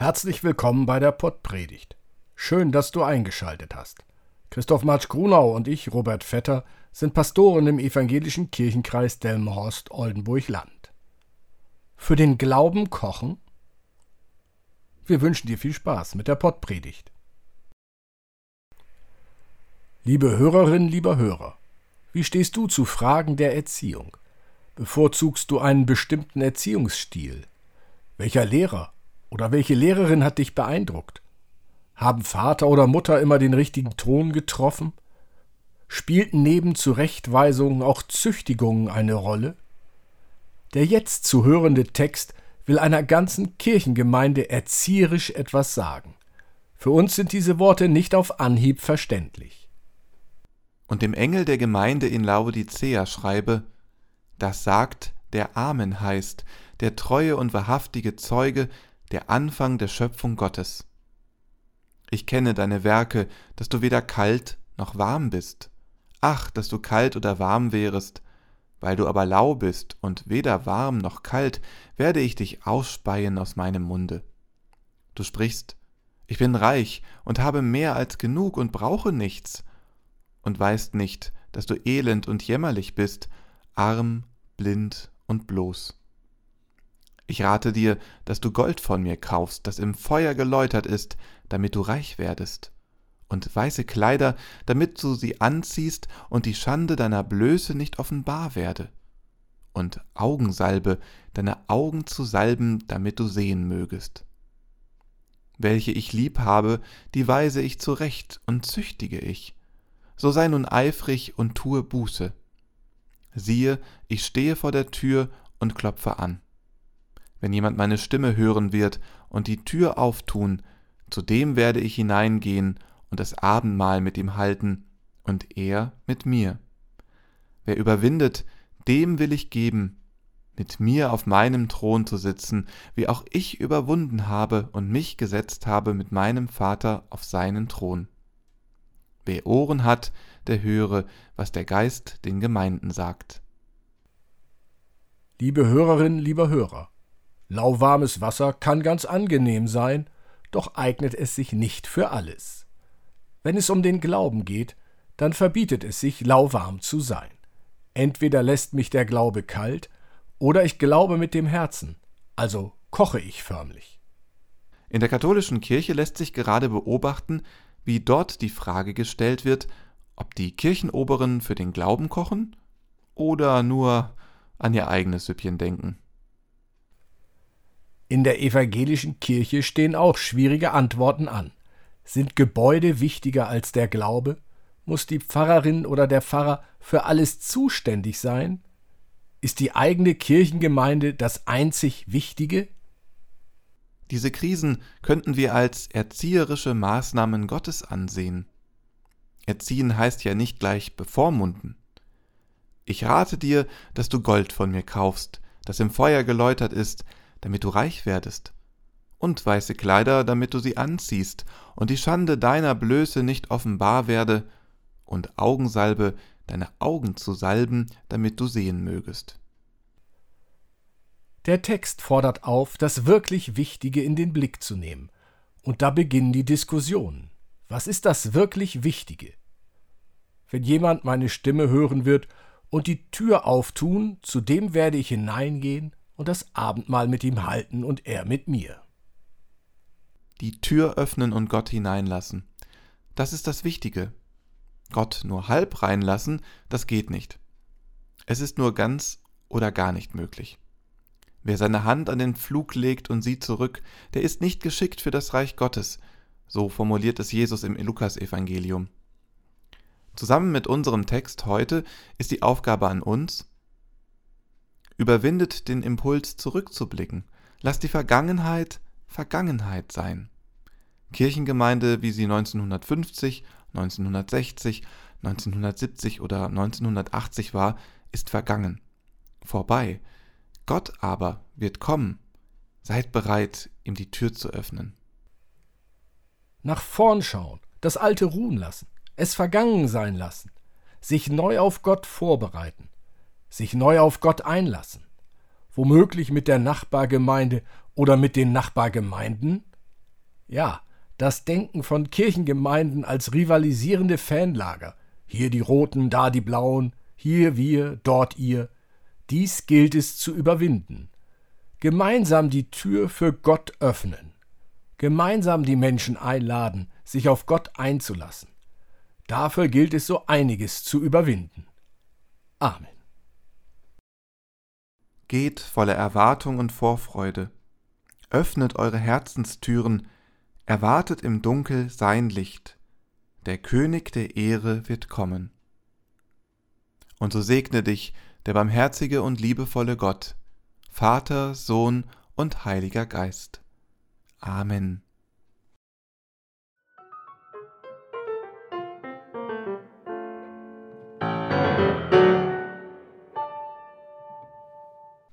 Herzlich willkommen bei der Pottpredigt. Schön, dass du eingeschaltet hast. Christoph Marsch Grunau und ich, Robert Vetter, sind Pastoren im evangelischen Kirchenkreis Delmenhorst-Oldenburg-Land. Für den Glauben kochen? Wir wünschen dir viel Spaß mit der Pottpredigt. Liebe Hörerinnen, lieber Hörer, wie stehst du zu Fragen der Erziehung? Bevorzugst du einen bestimmten Erziehungsstil? Welcher Lehrer oder welche Lehrerin hat dich beeindruckt? Haben Vater oder Mutter immer den richtigen Ton getroffen? Spielten neben Zurechtweisungen auch Züchtigungen eine Rolle? Der jetzt zu hörende Text will einer ganzen Kirchengemeinde erzieherisch etwas sagen. Für uns sind diese Worte nicht auf Anhieb verständlich. Und dem Engel der Gemeinde in Laodicea schreibe, das sagt, der Amen heißt, der treue und wahrhaftige Zeuge, der Anfang der Schöpfung Gottes. Ich kenne deine Werke, dass du weder kalt noch warm bist. Ach, dass du kalt oder warm wärest. Weil du aber lau bist und weder warm noch kalt, werde ich dich ausspeien aus meinem Munde. Du sprichst, ich bin reich und habe mehr als genug und brauche nichts, und weißt nicht, dass du elend und jämmerlich bist, arm, blind und bloß. Ich rate dir, dass du Gold von mir kaufst, das im Feuer geläutert ist, damit du reich werdest, und weiße Kleider, damit du sie anziehst und die Schande deiner Blöße nicht offenbar werde, und Augensalbe, deine Augen zu salben, damit du sehen mögest. Welche ich lieb habe, die weise ich zurecht und züchtige ich. So sei nun eifrig und tue Buße. Siehe, ich stehe vor der Tür und klopfe an. Wenn jemand meine Stimme hören wird und die Tür auftun, zu dem werde ich hineingehen und das Abendmahl mit ihm halten und er mit mir. Wer überwindet, dem will ich geben, mit mir auf meinem Thron zu sitzen, wie auch ich überwunden habe und mich gesetzt habe mit meinem Vater auf seinen Thron. Wer Ohren hat, der höre, was der Geist den Gemeinden sagt. Liebe Hörerinnen, lieber Hörer, Lauwarmes Wasser kann ganz angenehm sein, doch eignet es sich nicht für alles. Wenn es um den Glauben geht, dann verbietet es sich, lauwarm zu sein. Entweder lässt mich der Glaube kalt, oder ich glaube mit dem Herzen, also koche ich förmlich. In der katholischen Kirche lässt sich gerade beobachten, wie dort die Frage gestellt wird, ob die Kirchenoberen für den Glauben kochen oder nur an ihr eigenes Süppchen denken. In der evangelischen Kirche stehen auch schwierige Antworten an. Sind Gebäude wichtiger als der Glaube? Muss die Pfarrerin oder der Pfarrer für alles zuständig sein? Ist die eigene Kirchengemeinde das einzig Wichtige? Diese Krisen könnten wir als erzieherische Maßnahmen Gottes ansehen. Erziehen heißt ja nicht gleich bevormunden. Ich rate dir, dass du Gold von mir kaufst, das im Feuer geläutert ist, damit du reich werdest, und weiße Kleider, damit du sie anziehst, und die Schande deiner Blöße nicht offenbar werde, und Augensalbe, deine Augen zu salben, damit du sehen mögest. Der Text fordert auf, das wirklich Wichtige in den Blick zu nehmen. Und da beginnen die Diskussionen. Was ist das wirklich Wichtige? Wenn jemand meine Stimme hören wird und die Tür auftun, zu dem werde ich hineingehen und das Abendmahl mit ihm halten und er mit mir. Die Tür öffnen und Gott hineinlassen. Das ist das Wichtige. Gott nur halb reinlassen, das geht nicht. Es ist nur ganz oder gar nicht möglich. Wer seine Hand an den Pflug legt und sieht zurück, der ist nicht geschickt für das Reich Gottes, so formuliert es Jesus im Lukasevangelium. Zusammen mit unserem Text heute ist die Aufgabe an uns, Überwindet den Impuls zurückzublicken. Lasst die Vergangenheit Vergangenheit sein. Kirchengemeinde, wie sie 1950, 1960, 1970 oder 1980 war, ist vergangen. Vorbei. Gott aber wird kommen. Seid bereit, ihm die Tür zu öffnen. Nach vorn schauen, das Alte ruhen lassen, es vergangen sein lassen, sich neu auf Gott vorbereiten sich neu auf Gott einlassen, womöglich mit der Nachbargemeinde oder mit den Nachbargemeinden, Ja, das Denken von Kirchengemeinden als rivalisierende Fanlager. Hier die Roten, da die Blauen, hier wir, dort ihr. Dies gilt es zu überwinden. Gemeinsam die Tür für Gott öffnen. Gemeinsam die Menschen einladen, sich auf Gott einzulassen. Dafür gilt es so einiges zu überwinden. Amen. Geht voller Erwartung und Vorfreude. Öffnet eure Herzenstüren, erwartet im Dunkel sein Licht. Der König der Ehre wird kommen. Und so segne dich der barmherzige und liebevolle Gott, Vater, Sohn und Heiliger Geist. Amen.